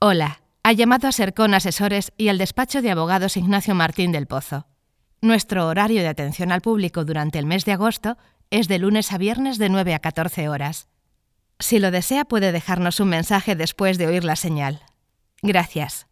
Hola, ha llamado a Sercon Asesores y al despacho de abogados Ignacio Martín del Pozo. Nuestro horario de atención al público durante el mes de agosto es de lunes a viernes de 9 a 14 horas. Si lo desea puede dejarnos un mensaje después de oír la señal. Gracias.